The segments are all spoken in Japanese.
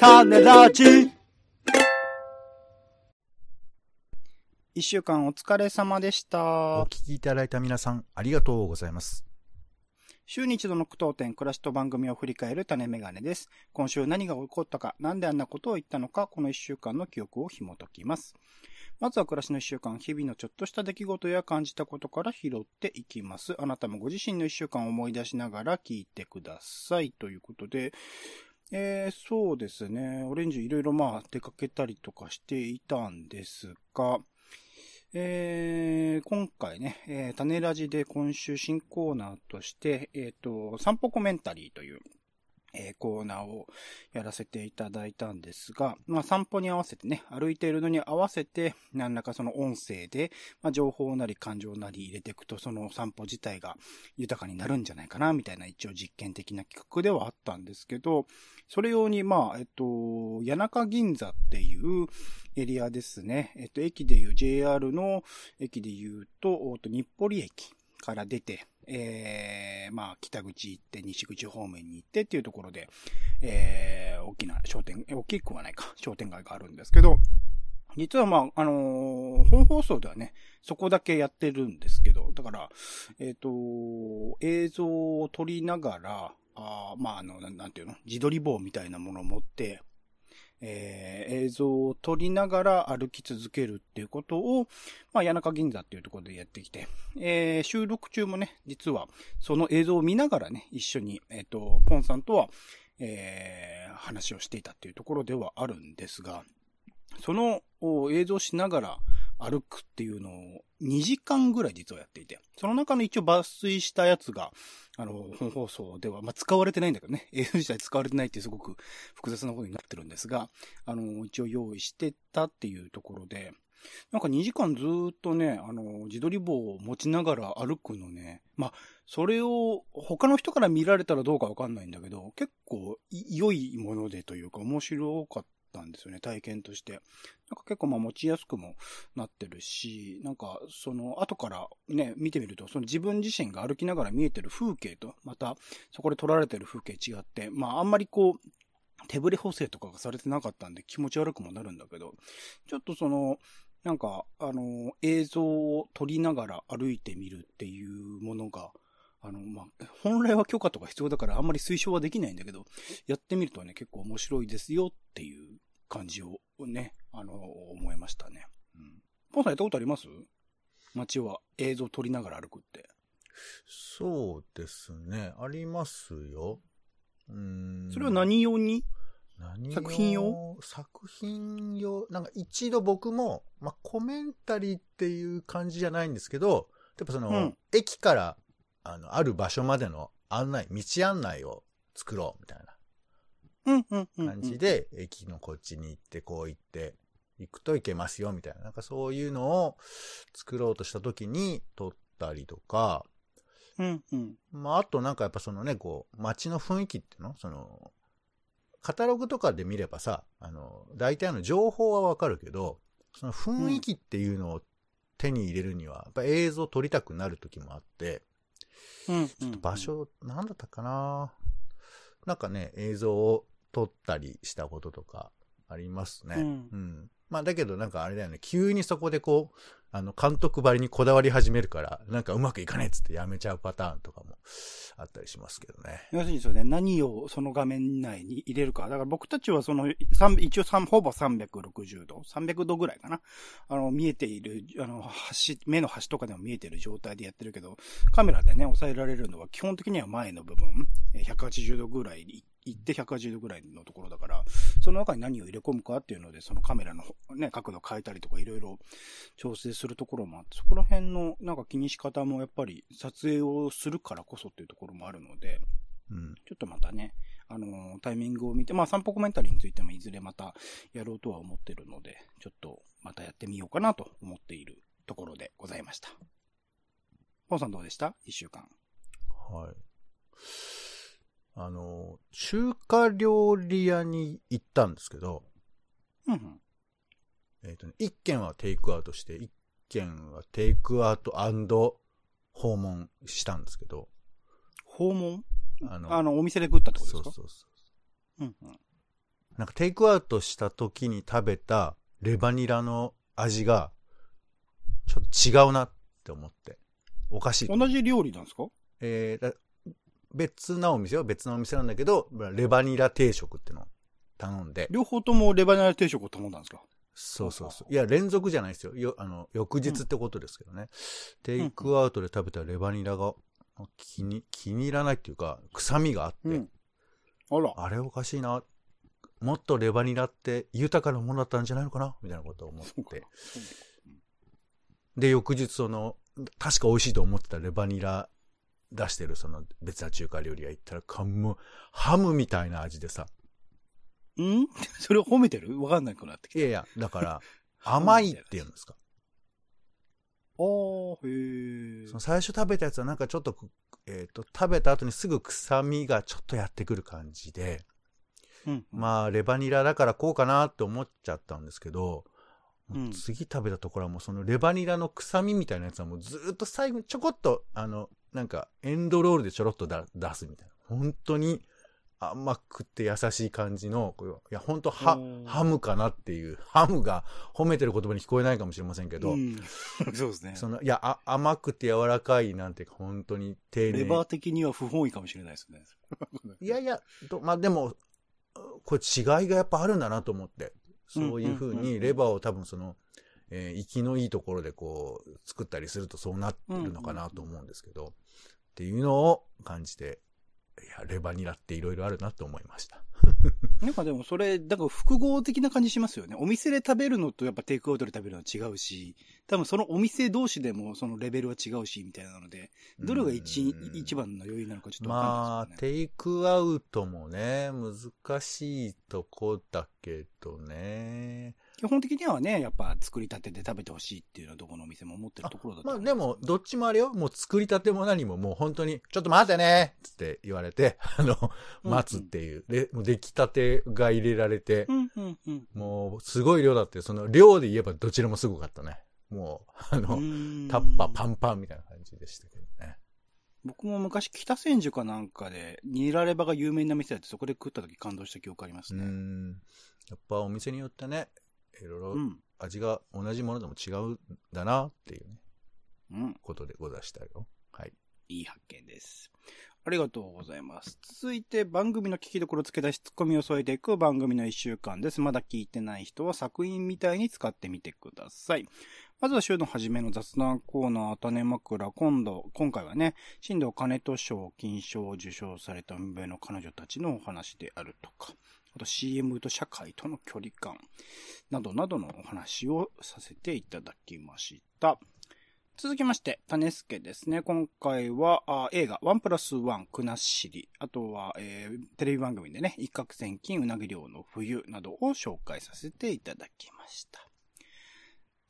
種ラジ一週間お疲れ様でしたお。聞きいただいた皆さん、ありがとうございます。週に一度の苦闘点、暮らしと番組を振り返る種メガネです。今週何が起こったか、なんであんなことを言ったのか、この一週間の記憶を紐解きます。まずは暮らしの一週間、日々のちょっとした出来事や感じたことから拾っていきます。あなたもご自身の一週間を思い出しながら聞いてください。ということで、えー、そうですね。オレンジいろいろまあ出かけたりとかしていたんですが、えー、今回ね、えー、種ラジで今週新コーナーとして、えっ、と、散歩コメンタリーという、えーコーナーをやらせていただいたんですが、まあ散歩に合わせてね、歩いているのに合わせて、何らかその音声で、まあ情報なり感情なり入れていくと、その散歩自体が豊かになるんじゃないかな、みたいな一応実験的な企画ではあったんですけど、それ用に、まあ、えっと、谷中銀座っていうエリアですね。えっと、駅でいう JR の駅で言うと、おっと日暮里駅から出て、えー、まあ、北口行って、西口方面に行ってっていうところで、えー、大きな商店、大きくはないか、商店街があるんですけど、実はまあ、あのー本放送ではね、そこだけやってるんですけど、だから、えっ、と、映像を撮りながら、あまあ、あの、なんていうの自撮り棒みたいなものを持って、えー映像を撮りながら歩き続けるっていうことを、まあ、谷中銀座っていうところでやってきて、えー収録中もね、実は、その映像を見ながらね、一緒に、えっ、と、ポンさんとは、えー話をしていたっていうところではあるんですが、その映像しながら歩くっていうのを2時間ぐらい実はやっていて、その中の一応抜粋したやつが、あの、本放送では、まあ、使われてないんだけどね、映像自体使われてないってすごく複雑なことになってるんですが、あの、一応用意してたっていうところで、なんか2時間ずっとね、あの、自撮り棒を持ちながら歩くのね、まあ、それを他の人から見られたらどうかわかんないんだけど、結構良いものでというか面白かったたんですよね、体験として。なんか結構まあ持ちやすくもなってるし、なんかその後からね、見てみると、その自分自身が歩きながら見えてる風景と、またそこで撮られてる風景違って、まああんまりこう、手ぶれ補正とかがされてなかったんで気持ち悪くもなるんだけど、ちょっとその、なんか、あの、映像を撮りながら歩いてみるっていうものが、あの、まあ、本来は許可とか必要だからあんまり推奨はできないんだけど、やってみるとね、結構面白いですよっていう感じをね、あの、思いましたね。うん。ポンさんやったことあります？街は映像撮りながら歩くって。そうですね。ありますよ。うーん。それは何用に？何作品用？作品用？なんか一度僕も、まあ、コメンタリーっていう感じじゃないんですけど、やっぱその、うん駅から、あの、ある場所までの案内、道案内を作ろうみたい。な感じで、駅のこっちに行って、こう行って、行くといけますよみたいな。なんかそういうのを作ろうとした時に撮ったりとか、うん、うん。まあ、あとなんかやっぱそのね、こう、街の雰囲気っていうの？その、カタログとかで見ればさ、あの、大体の情報はわかるけど、その雰囲気っていうのを手に入れるには、やっぱ映像撮りたくなる時もあって、うん、うん。場所、なんだったかななんかね、映像を撮ったりしたこととかありますね。うんうん。まあだけどなんかあれだよね、急にそこでこう、あの、監督ばりにこだわり始めるから、なんかうまくいかねえっつってやめちゃうパターンとかもあったりしますけどね。要するにそうね、何をその画面内に入れるか。だから僕たちはその、一応ほぼ360度、300度ぐらいかな。あの、見えている、あの、端、目の端とかでも見えている状態でやってるけど、カメラでね、抑えられるのは基本的には前の部分、180度ぐらいに行って180度ぐらいのところだから、その中に何を入れ込むかっていうので、そのカメラのね、角度変えたりとかいろいろ調整するところもあって、そこら辺のなんか気にし方もやっぱり撮影をするからこそっていうところもあるので、うん。ちょっとまたね、あのータイミングを見て、まあ散歩コメンタリーについてもいずれまたやろうとは思ってるので、ちょっとまたやってみようかなと思っているところでございました。ポンさんどうでした？一週間。はい。あの、中華料理屋に行ったんですけど、うんうん。えっ、とね、一軒はテイクアウトして、一軒はテイクアウト訪問したんですけど、訪問？あの、あの、お店で食ったってことですか？そうそうそうんうん。う。なんかテイクアウトした時に食べたレバニラの味が、ちょっと違うなって思って。おかしい。同じ料理なんですか？えーだ別なお店よ。別なお店なんだけど、レバニラ定食ってのを頼んで。両方ともレバニラ定食を頼んだんですか？そうそうそう。いや、連続じゃないですよ。よあの、翌日ってことですけどね。テイクアウトで食べたレバニラが気に、気に入らないっていうか、臭みがあって、うんあら。あれおかしいな。もっとレバニラって豊かなものだったんじゃないのかな？みたいなことを思って。で、翌日その、確か美味しいと思ってたレバニラ出してるその別な中華料理屋行ったら、かもうハムみたいな味でさ。ん？それを褒めてる？わかんなくなってきた。いやいや、だから、甘いっていうんですか。あー、へえその。最初食べたやつはなんかちょっと、えっ、と、食べた後にすぐ臭みがちょっとやってくる感じで、うん。まあ、レバニラだからこうかなって思っちゃったんですけど、うん次食べたところはもうそのレバニラの臭みみたいなやつはもうずーっと最後にちょこっと、あの、なんかエンドロールでちょろっとだ出すみたいな。本当に甘くて優しい感じの、いや、本当ハうん、ハムかなっていう、ハムが褒めてる言葉に聞こえないかもしれませんけど、うん、そうですね。その、いやあ、甘くて柔らかいなんていうか本当に丁寧レバー的には不本意かもしれないですね。いやいや、とまあでも、これ違いがやっぱあるんだなと思って。そういうふうにレバーを多分その、えー、生きのいいところでこう、作ったりするとそうなってるのかなと思うんですけど、っていうのを感じて、いや、レバニラっていろいろあるなと思いました。なんかでもそれ、だから複合的な感じしますよね。お店で食べるのとやっぱテイクアウトで食べるのは違うし、多分そのお店同士でもそのレベルは違うし、みたいなので、どれが一うん一番の余裕なのかちょっとわまあかんないです、よね。テイクアウトもね、難しいとこだけどね。基本的にはね、やっぱ作りたてで食べてほしいっていうのはどこのお店も思ってるところだとまあでも、どっちもあれよ。もう作りたても何ももう本当に、ちょっと待ってねつって言われて、あの、うん待つっていう。で、もう出来たてが入れられて、うんうんうん。もうすごい量だって、その量で言えばどちらもすごかったね。もう、あの、タッパーパンパンみたいな感じでしたけどね。僕も昔北千住かなんかで、ニラレバが有名な店だってそこで食った時感動した記憶ありますうね。ん。やっぱお店によってね、いろいろうん。味が同じものでも違うんだなっていうね、うん。ことでござしたよ。はい。いい発見です。ありがとうございます。続いて番組の聞きどころ付け出しツッコミを添えていく番組の一週間です。まだ聞いてない人は作品みたいに使ってみてください。まずは週の初めの雑談コーナー、種枕。今度、今回はね、新藤金人賞、金賞を受賞された海辺の彼女たちのお話であるとか、あと CM と社会との距離感、などなどのお話をさせていただきました。続きまして、タネスケですね。今回はあ映画、ワンプラスワン、くなしり、あとは、えーテレビ番組でね、一攫千金、うなぎ漁の冬などを紹介させていただきました。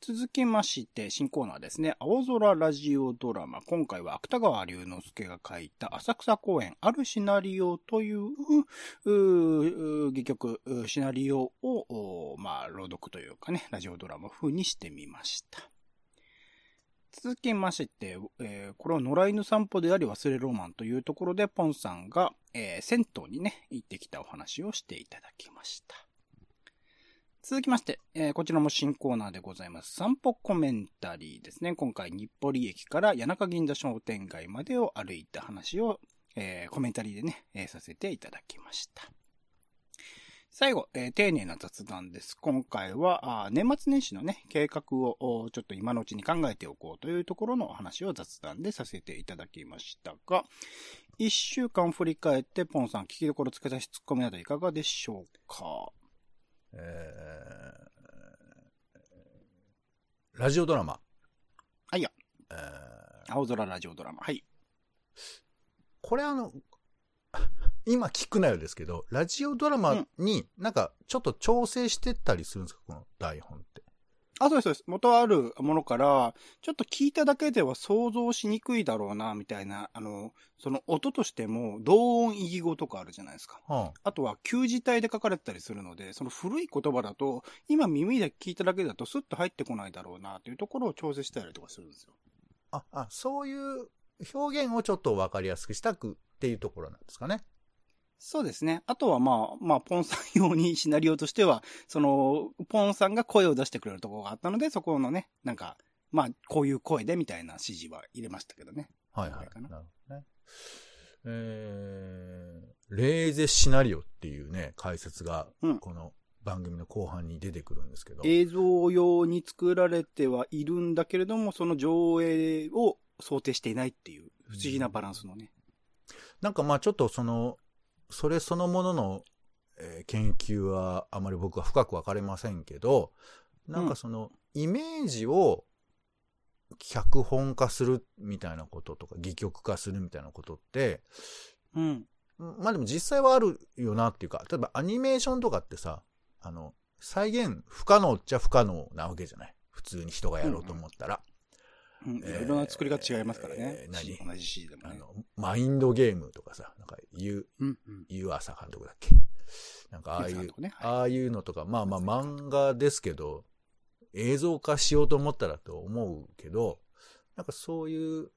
続きまして、新コーナーですね。青空ラジオドラマ。今回は芥川龍之介が書いた浅草公園あるシナリオという、うう戯曲、シナリオを、まあ、朗読というかね、ラジオドラマ風にしてみました。続きまして、えーこれは野良犬散歩であり忘れロマンというところで、ポンさんが、えー銭湯にね、行ってきたお話をしていただきました。続きまして、えーこちらも新コーナーでございます。散歩コメンタリーですね。今回、日暮里駅から谷中銀座商店街までを歩いた話を、えーコメンタリーでね、えーさせていただきました。最後、えー丁寧な雑談です。今回は、あ年末年始のね、計画をちょっと今のうちに考えておこうというところの話を雑談でさせていただきましたが、一週間振り返って、ポンさん、聞きどころ付け出しツッコミなどいかがでしょうか？えーラジオドラマ。はいや。えー青空ラジオドラマ。はい。これあの、今聞くなよですけど、ラジオドラマになんかちょっと調整してったりするんですか？この台本って。あ、そうです、そうです。元あるものから、ちょっと聞いただけでは想像しにくいだろうな、みたいな、あの、その音としても、同音異義語とかあるじゃないですか。はあとは、旧字体で書かれてたりするので、その古い言葉だと、今耳で聞いただけだとスッと入ってこないだろうな、というところを調整したりとかするんですよ。あ、あ、そういう表現をちょっとわかりやすくしたくっていうところなんですかね。そうですね。あとはまあ、まあ、ポンさん用にシナリオとしては、その、ポンさんが声を出してくれるところがあったので、そこのね、なんか、まあ、こういう声でみたいな指示は入れましたけどね。はいはい。ななるほどね。えー、レーゼシナリオっていうね、解説がうん、この番組の後半に出てくるんですけど。映像用に作られてはいるんだけれども、その上映を想定していないっていう不思議なバランスのね。なんかまあちょっとその、それそのものの、えー研究はあまり僕は深くわかりませんけど、なんかその、イメージを脚本化するみたいなこととか、戯曲化するみたいなことって、うん。まあでも実際はあるよなっていうか、例えばアニメーションとかってさ、あの、再現不可能っちゃ不可能なわけじゃない普通に人がやろうと思ったら。うん。いえーろいろな作り方違いますからねえ。ー何？同じ C でもね。あの、マインドゲームとかさ、なんか、ゆ、うん。うん。湯浅監督だっけ？なんかああいうね、はいああいうのとか、まあまあ漫画ですけど、映像化しようと思ったらと思うけど、なんかそういう、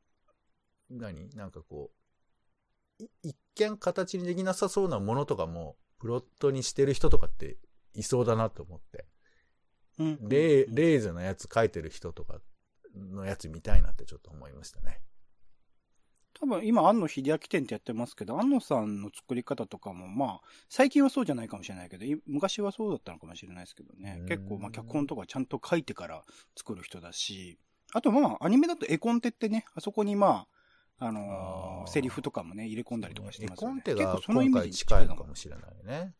何？なんかこう、い一見形にできなさそうなものとかも、プロットにしてる人とかっていそうだなと思って。うん。レー、うんレーズのやつ書いてる人とかのやつ見たいなってちょっと思いましたね。多分今、安野秀明店ってやってますけど、安野さんの作り方とかも、まあ、最近はそうじゃないかもしれないけど、い昔はそうだったのかもしれないですけどねうん。結構、まあ、脚本とかちゃんと書いてから作る人だし、あとまあ、アニメだと絵コンテってね、あそこにまあ、あのーセリフとかもね、入れ込んだりとかして絵ますよね。コンテが結構そのイメ今回近いのかもしれないね。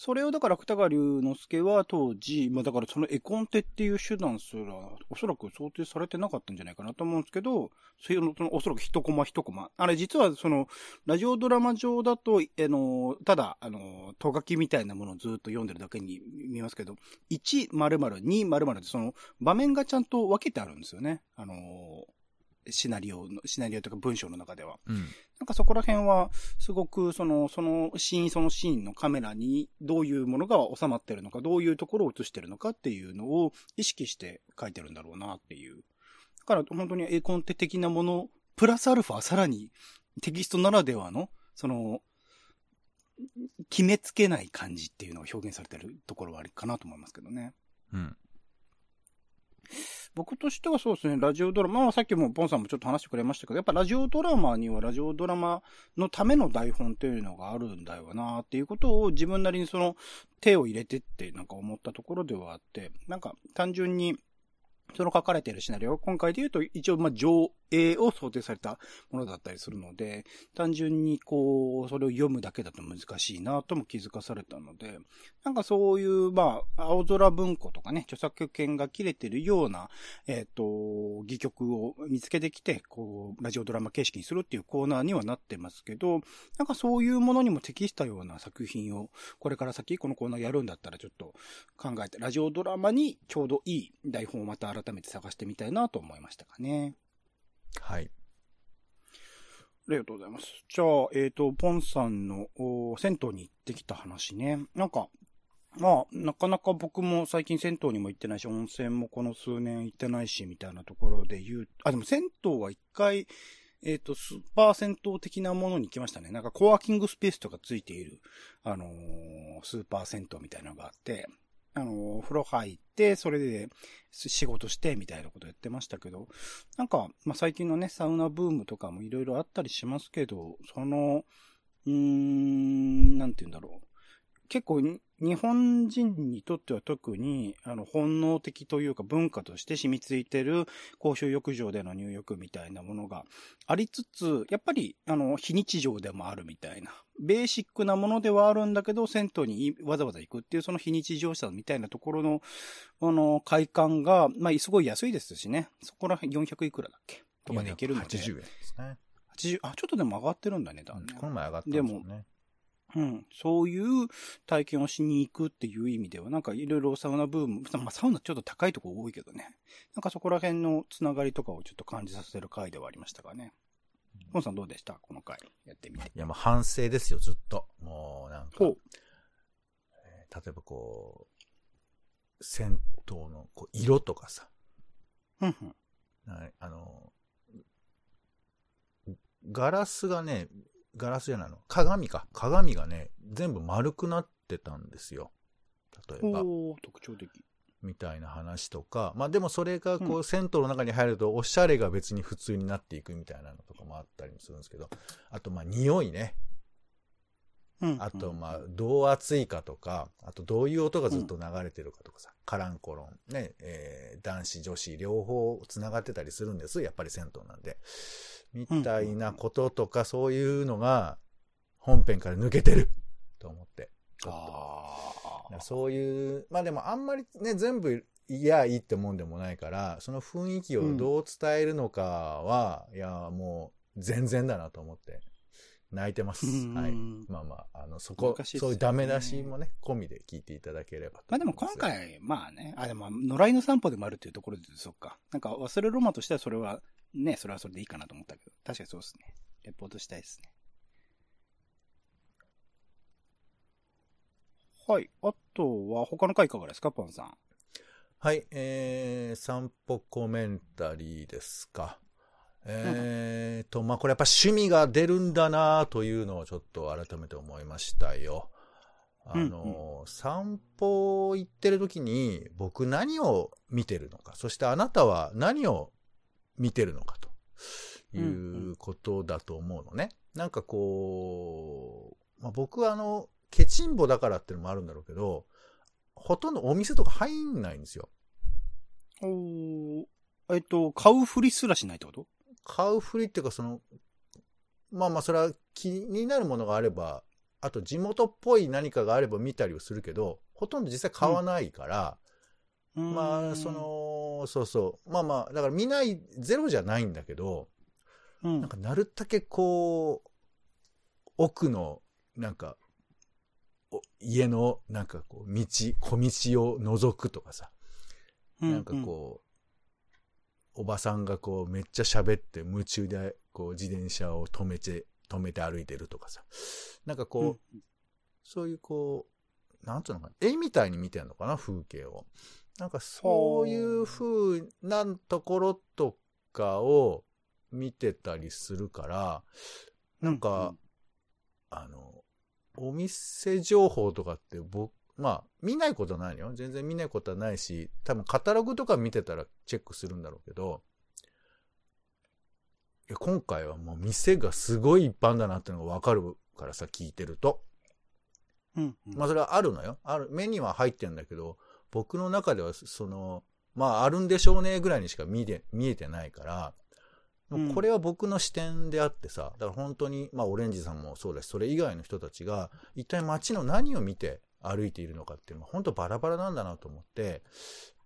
それをだから芥川龍之介は当時、まあだからその絵コンテっていう手段すら、おそらく想定されてなかったんじゃないかなと思うんですけど、その、そのおそらく一コマ一コマ。あれ実はその、ラジオドラマ上だと、あの、ただ、あの、とがきみたいなものをずっと読んでるだけに見えますけど、1〇〇、2〇〇ってその場面がちゃんと分けてあるんですよね。あの、シナリオの、シナリオというか文章の中では。うん。なんかそこら辺は、すごく、その、そのシーンそのシーンのカメラにどういうものが収まってるのか、どういうところを映してるのかっていうのを意識して書いてるんだろうなっていう。だから本当に絵コンテ的なもの、プラスアルファさらにテキストならではの、その、決めつけない感じっていうのが表現されてるところはあるかなと思いますけどね。うん。僕としてはそうですね、ラジオドラマ、まあさっきもポンさんもちょっと話してくれましたけど、やっぱラジオドラマにはラジオドラマのための台本というのがあるんだよなっていうことを自分なりにその手を入れてってなんか思ったところではあって、なんか単純にその書かれているシナリオ、今回で言うと一応まあ上映を想定されたものだったりするので、単純にこう、それを読むだけだと難しいなとも気づかされたので、なんかそういう、まあ、青空文庫とかね、著作権が切れてるような、えっ、と、戯曲を見つけてきて、こう、ラジオドラマ形式にするっていうコーナーにはなってますけど、なんかそういうものにも適したような作品を、これから先このコーナーやるんだったらちょっと考えて、ラジオドラマにちょうどいい台本をまた改めて探してみたいなと思いましたかね。はい。ありがとうございます。じゃあ、えっ、と、ポンさんの銭湯に行ってきた話ね。なんか、まあ、なかなか僕も最近銭湯にも行ってないし、温泉もこの数年行ってないし、みたいなところで言う、あ、でも銭湯は一回、えっ、と、スーパー銭湯的なものに来ましたね。なんかコワーキングスペースとかついている、あのースーパー銭湯みたいなのがあって、あのお風呂入って、それで仕事して、みたいなことやってましたけど、なんか、まあ、最近のね、サウナブームとかもいろいろあったりしますけど、その、うーん、なんて言うんだろう。結構に、日本人にとっては特に、あの、本能的というか文化として染みついてる公衆浴場での入浴みたいなものがありつつ、やっぱり、あの、非日常でもあるみたいな、ベーシックなものではあるんだけど、銭湯にわざわざ行くっていうその非日常さみたいなところの、あの、快感が、まあ、すごい安いですしね。そこら辺400いくらだっけ？とかで行けるので。80円ですね。80、あ、ちょっとでも上がってるんだね、だね。この前上がったんですよね。うん。そういう体験をしに行くっていう意味では、なんかいろいろサウナブーム、まあサウナちょっと高いとこ多いけどね。なんかそこら辺のつながりとかをちょっと感じさせる回ではありましたかね。ポンさんどうでした？この回。やってみて。いや、もう反省ですよ、ずっと。もう、なんか。えー例えばこう、銭湯のこう色とかさ、うんうん。なあの、ガラスがね、ガラスじゃないの。鏡か。鏡がね、全部丸くなってたんですよ。例えば。特徴的。みたいな話とか。まあでもそれがこう、うん銭湯の中に入ると、おしゃれが別に普通になっていくみたいなのとかもあったりもするんですけど。あとまあ匂いね。うん。あとまあ、どう熱いかとか、あとどういう音がずっと流れてるかとかさ、カランコロン、ね、えー男子女子両方繋がってたりするんです。やっぱり銭湯なんで。みたいなこととか、そういうのが本編から抜けてると思って。ああ。そういう、まあでもあんまりね、全部いやいいってもんでもないから、その雰囲気をどう伝えるのかは、いや、もう全然だなと思って、泣いてます。うんはい。まあまあ、あの、そこ、ねそういうダメ出しもね、込みで聞いていただければとまあでも今、回、まあね、あ、でも、野良犬散歩でもあるっていうところで、そっか。なんか、忘れロマとしてはそれは、ね、それはそれでいいかなと思ったけど、確かにそうですね。レポートしたいですね。はい。あとは、他の回いかがですか、ポンさん。はい、えー、散歩コメンタリーですか。えーと、まあ、これやっぱ趣味が出るんだなというのをちょっと改めて思いましたよ。あの、散歩行ってる時に僕何を見てるのか、そしてあなたは何を見てるのかということだと思うのね。なんかこう、まあ、僕はあの、ケチンボだからっていうのもあるんだろうけど、ほとんどお店とか入んないんですよ。おーえっと、買うふりすらしないってこと？買うふりっていうか、その、まあまあ、それは気になるものがあれば、あと地元っぽい何かがあれば見たりをするけど、ほとんど実際買わないから、まあ、そ、の、そうそう。まあまあ、だから見ない、ゼロじゃないんだけど、うん。なんかなるだけこう、奥の、なんか、お家の、なんかこう、道、小道を覗くとかさ、なんかこう、おばさんがこうめっちゃ喋って夢中でこう自転車を止めて、止めて歩いてるとかさ。なんかこうん、う、そういうこう、なんつうのかな、絵みたいに見てんのかな、風景を。なんかそういう風なところとかを見てたりするから、なんか、あの、お店情報とかって僕、まあ、見ないことはないのよ。全然見ないことはないし、多分カタログとか見てたらチェックするんだろうけど、いや今回はもう店がすごい一般だなってのがわかるからさ、聞いてると。うんうんまあそれはあるのよ。ある、目には入ってんだけど、僕の中ではその、まああるんでしょうねぐらいにしか見て、見えてないから、うんこれは僕の視点であってさ、だから本当に、まあオレンジさんもそうだし、それ以外の人たちが、一体街の何を見て歩いているのかっていうのが本当バラバラなんだなと思って、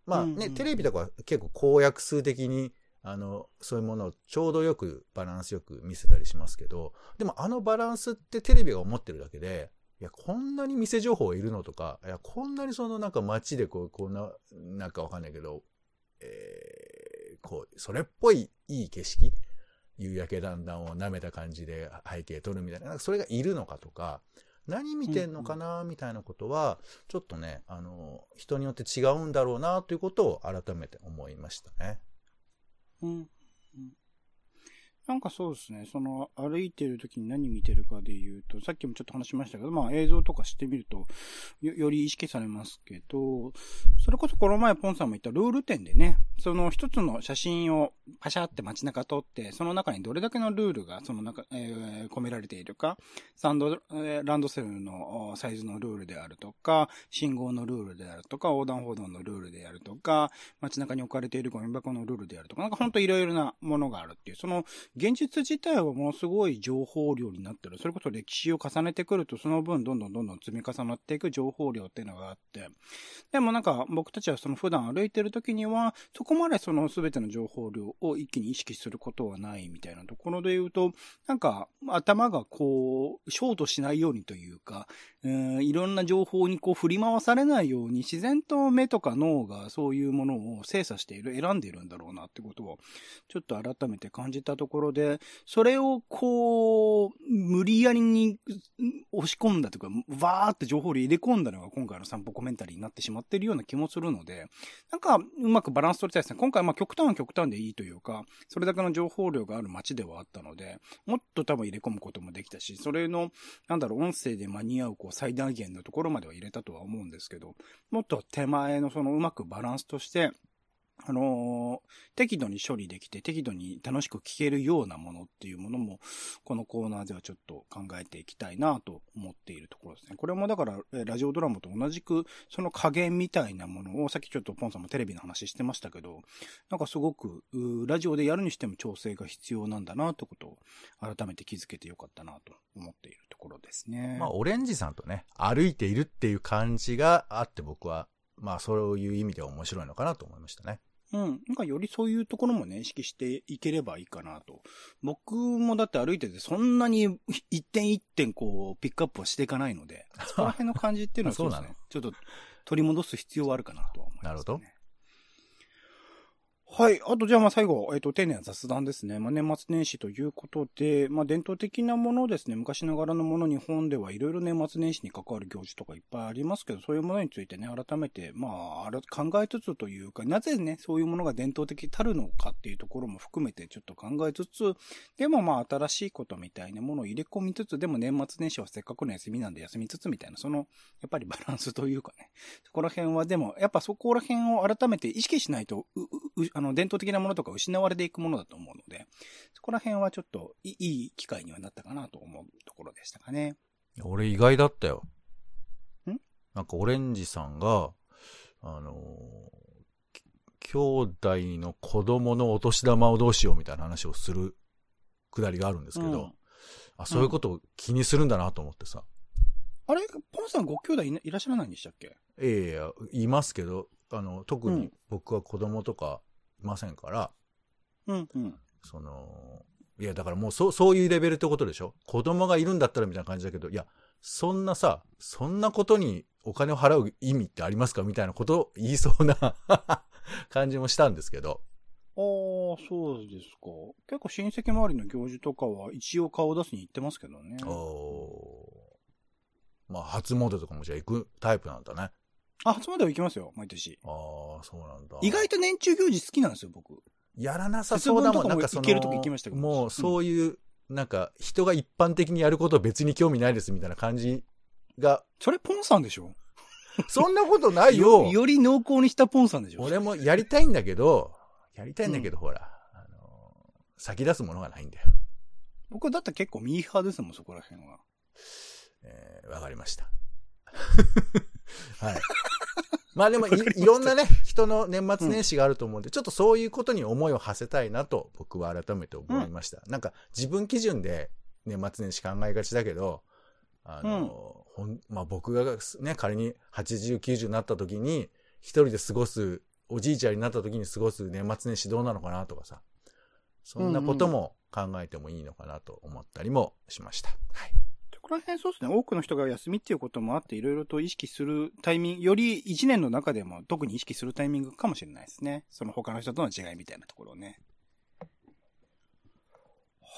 まあね、うんうん。テレビとかは結構公約数的に、あの、そういうものをちょうどよくバランスよく見せたりしますけど、でもあのバランスってテレビが思ってるだけで、いや、こんなに店情報いるのとか、いや、こんなにそのなんか街でこう、こんな、なんかわかんないけど、えー、こう、それっぽいいい景色夕焼けだんだんを舐めた感じで背景撮るみたいな、なんかそれがいるのかとか、何見てんのかなみたいなことは、ちょっとね、あの、人によって違うんだろうなということを改めて思いましたね。うんうんなんかそうですね。その、歩いてる時に何見てるかで言うと、さっきもちょっと話しましたけど、まあ映像とかしてみると、よ、より意識されますけど、それこそこの前ポンさんも言ったルール点でね、その一つの写真をパシャって街中撮って、その中にどれだけのルールがその中、えー込められているか、サンド、えーランドセルのサイズのルールであるとか、信号のルールであるとか、横断歩道のルールであるとか、街中に置かれているゴミ箱のルールであるとか、なんかほんといろいろなものがあるっていう、その現実自体はものすごい情報量になってる。それこそ歴史を重ねてくると、その分どんどんどんどん積み重なっていく情報量っていうのがあって。でもなんか僕たちはその普段歩いてる時には、そこまでその全ての情報量を一気に意識することはないみたいなところで言うと、なんか頭がこう、ショートしないようにというか、うんいろんな情報にこう振り回されないように自然と目とか脳がそういうものを精査している、選んでいるんだろうなってことをちょっと改めて感じたところろで、それをこう、無理やりに押し込んだというか、わーって情報量入れ込んだのが今回の散歩コメンタリーになってしまっているような気もするので、なんかうまくバランス取りたいですね。今回まあ極端は極端でいいというか、それだけの情報量がある街ではあったので、もっと多分入れ込むこともできたし、それの、なんだろう、音声で間に合うこう最大限のところまでは入れたとは思うんですけど、もっと手前のそのうまくバランスとして、あのー、適度に処理できて、適度に楽しく聞けるようなものっていうものも、このコーナーではちょっと考えていきたいなと思っているところですね。これもだから、ラジオドラマと同じく、その加減みたいなものを、さっきちょっとポンさんもテレビの話してましたけど、なんかすごく、ラジオでやるにしても調整が必要なんだなってことを、改めて気づけてよかったなと思っているところですね。まあ、オレンジさんとね、歩いているっていう感じがあって僕はまあそういう意味では面白いのかなと思いましたね。うん。なんかよりそういうところもね、意識していければいいかなと。僕もだって歩いててそんなに一点一点こう、ピックアップはしていかないので、そこら辺の感じっていうのはそうですね。ちょっと取り戻す必要はあるかなとは思います、ね、なるほど。はい。あと、じゃあ、ま、最後、えっ、ー、と、丁寧な雑談ですね。まあ、年末年始ということで、まあ、伝統的なものですね。昔ながらのもの、日本ではいろいろ年末年始に関わる行事とかいっぱいありますけど、そういうものについてね、改めて、まあ、考えつつというか、なぜね、そういうものが伝統的たるのかっていうところも含めてちょっと考えつつ、でもまあ、新しいことみたいなものを入れ込みつつ、でも年末年始はせっかくの休みなんで休みつつみたいな、その、やっぱりバランスというかね、そこら辺はでも、やっぱそこら辺を改めて意識しないと、あの、伝統的なものとか失われていくものだと思うので、そこら辺はちょっといい機会にはなったかなと思うところでしたかね。俺意外だったよ。ん？なんかオレンジさんが、あのー、兄弟の子供のお年玉をどうしようみたいな話をするくだりがあるんですけど、うん、あそういうことを気にするんだなと思ってさ。うん、あれ？ポンさんご兄弟いらっしゃらないんでしたっけ？ええいますけど、あの、特に僕は子供とかませんから、うんうん。その、いや、だからもうそう、そういうレベルってことでしょ？子供がいるんだったらみたいな感じだけど、いや、そんなさ、そんなことにお金を払う意味ってありますかみたいなことを言いそうな 感じもしたんですけど。ああ、そうですか。結構親戚周りの行事とかは一応顔を出すに行ってますけどね。ああ。まあ、初詣とかもじゃあ行くタイプなんだね。あ、初詣は行きますよ、毎年。ああ、そうなんだ。意外と年中行事好きなんですよ、僕。やらなさそうだもん、なんかその、行けるとき行きましたけど。もうそういう、うん、なんか、人が一般的にやること別に興味ないですみたいな感じが。それポンさんでしょ？そんなことないよよ。より濃厚にしたポンさんでしょ俺もやりたいんだけど、やりたいんだけど、うん、ほら、あの先出すものがないんだよ。僕だって結構ミーハーですもん、そこら辺は。えー、わかりました。はい。まあでもい、いろんなね、人の年末年始があると思うんで、うん、ちょっとそういうことに思いを馳せたいなと僕は改めて思いました。うん、なんか自分基準で年末年始考えがちだけど、あの、うん、まあ僕がね、仮に80、90になった時に、一人で過ごす、おじいちゃんになった時に過ごす年末年始どうなのかなとかさ、そんなことも考えてもいいのかなと思ったりもしました。はい。こら辺そうですね。多くの人が休みっていうこともあって、いろいろと意識するタイミング、より一年の中でも特に意識するタイミングかもしれないですね。その他の人との違いみたいなところをね。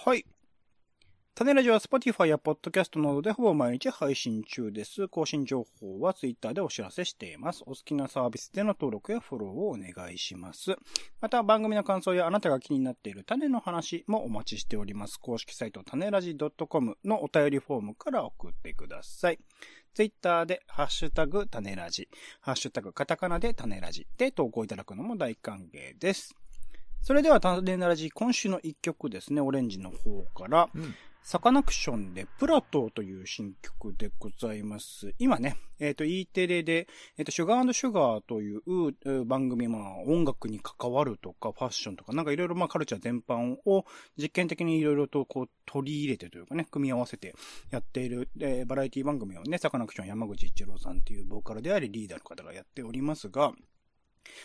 はい。種ラジは Spotify や Podcast などでほぼ毎日配信中です。更新情報は Twitter でお知らせしています。お好きなサービスでの登録やフォローをお願いします。また番組の感想やあなたが気になっている種の話もお待ちしております。公式サイト種ラジ .com のお便りフォームから送ってください。Twitter でハッシュタグ種ラジ、ハッシュタグカタカナで種ラジで投稿いただくのも大歓迎です。それでは種ラジ今週の一曲ですね、オレンジの方から、うんサカナクションでプラトーという新曲でございます。今ね、えっ、ー、と、E テレで、えっ、ー、と、シュガーシュガーという番組、まあ、音楽に関わるとか、ファッションとか、なんかいろいろまあ、カルチャー全般を実験的にいろいろとこう、取り入れてというかね、組み合わせてやっている、えー、バラエティ番組をね、サカナクション山口一郎さんっていうボーカルでありリーダーの方がやっておりますが、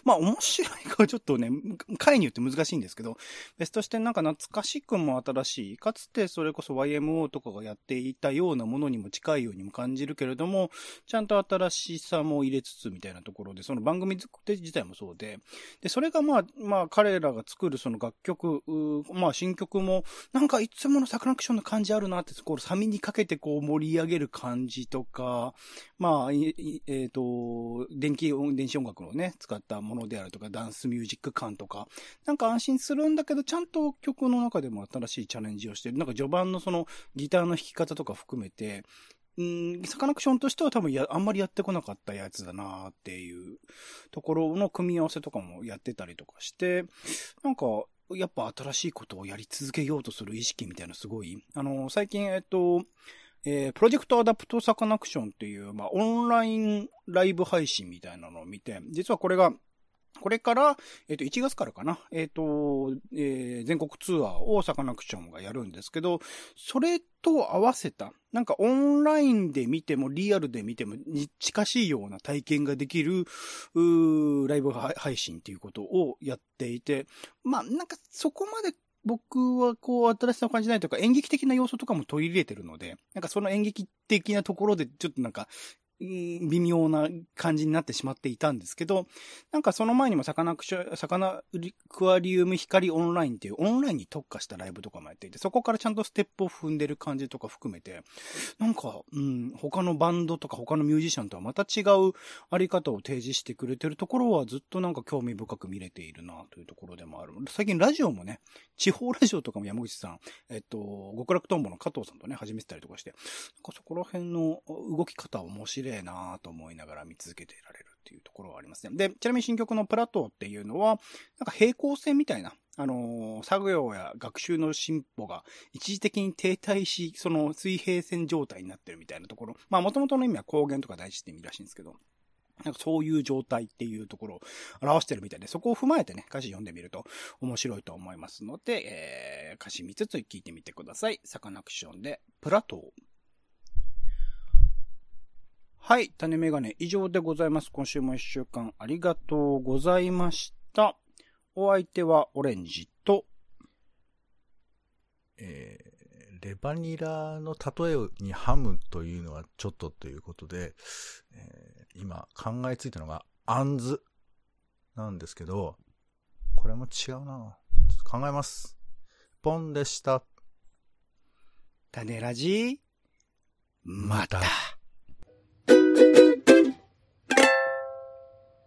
まあ面白いかはちょっとね、回によって難しいんですけど、別としてなんか懐かしくも新しい、かつてそれこそ YMO とかがやっていたようなものにも近いようにも感じるけれども、ちゃんと新しさも入れつつみたいなところで、その番組作り自体もそうで、で、それがまあ、まあ彼らが作るその楽曲、まあ新曲も、なんかいつものサクラクションの感じあるなって、こう、サミにかけてこう盛り上げる感じとか、まあ、えっ、ー、と、電気音、電子音楽のね、使ってたものであるとか、ダンスミュージック感とか、なんか安心するんだけど、ちゃんと曲の中でも新しいチャレンジをしてる。なんか序盤のそのギターの弾き方とか含めて、うん、サカナクションとしては多分や、あんまりやってこなかったやつだなっていうところの組み合わせとかもやってたりとかして、なんか、やっぱ新しいことをやり続けようとする意識みたいなすごい。あの、最近、えっと、えー、プロジェクトアダプトサカナクションっていう、まあ、オンラインライブ配信みたいなのを見て、実はこれが、これから、えっ、ー、と、1月からかな、えっ、ー、と、えー、全国ツアーをサカナクションがやるんですけど、それと合わせた、なんかオンラインで見てもリアルで見ても近しいような体験ができる、うライブ配信っていうことをやっていて、まあ、なんかそこまで僕はこう新しさを感じないというか演劇的な要素とかも取り入れてるので、なんかその演劇的なところでちょっとなんか微妙な感じになってしまっていたんですけど、なんかその前にもサカナクショ、サカナクアリウム光オンラインっていうオンラインに特化したライブとかもやっていて、そこからちゃんとステップを踏んでる感じとか含めて、なんか、うん、他のバンドとか他のミュージシャンとはまた違うあり方を提示してくれてるところはずっとなんか興味深く見れているなというところでもある。最近ラジオもね、地方ラジオとかも山口さん、えっと、極楽とんぼの加藤さんとね、始めてたりとかして、なんかそこら辺の動き方面白いれなと思いながら見続けてられるっていうところはありますね。で、ちなみに新曲のプラトーっていうのは、なんか平行線みたいな、あのー、作業や学習の進歩が一時的に停滞し、その水平線状態になってるみたいなところ。まあ、元々の意味は光源とか大事って意味らしいんですけど、なんかそういう状態っていうところを表してるみたいで、そこを踏まえてね、歌詞読んでみると面白いと思いますので、えー、歌詞見つつ聞いてみてください。サカナクションで、プラトー。はい、種メガネ以上でございます。今週も一週間ありがとうございました。お相手はオレンジと、えー、レバニラの例えにハムというのはちょっとということで、えー、今考えついたのがアンズなんですけど、これも違うな考えます。ポンでした。種ラジまた。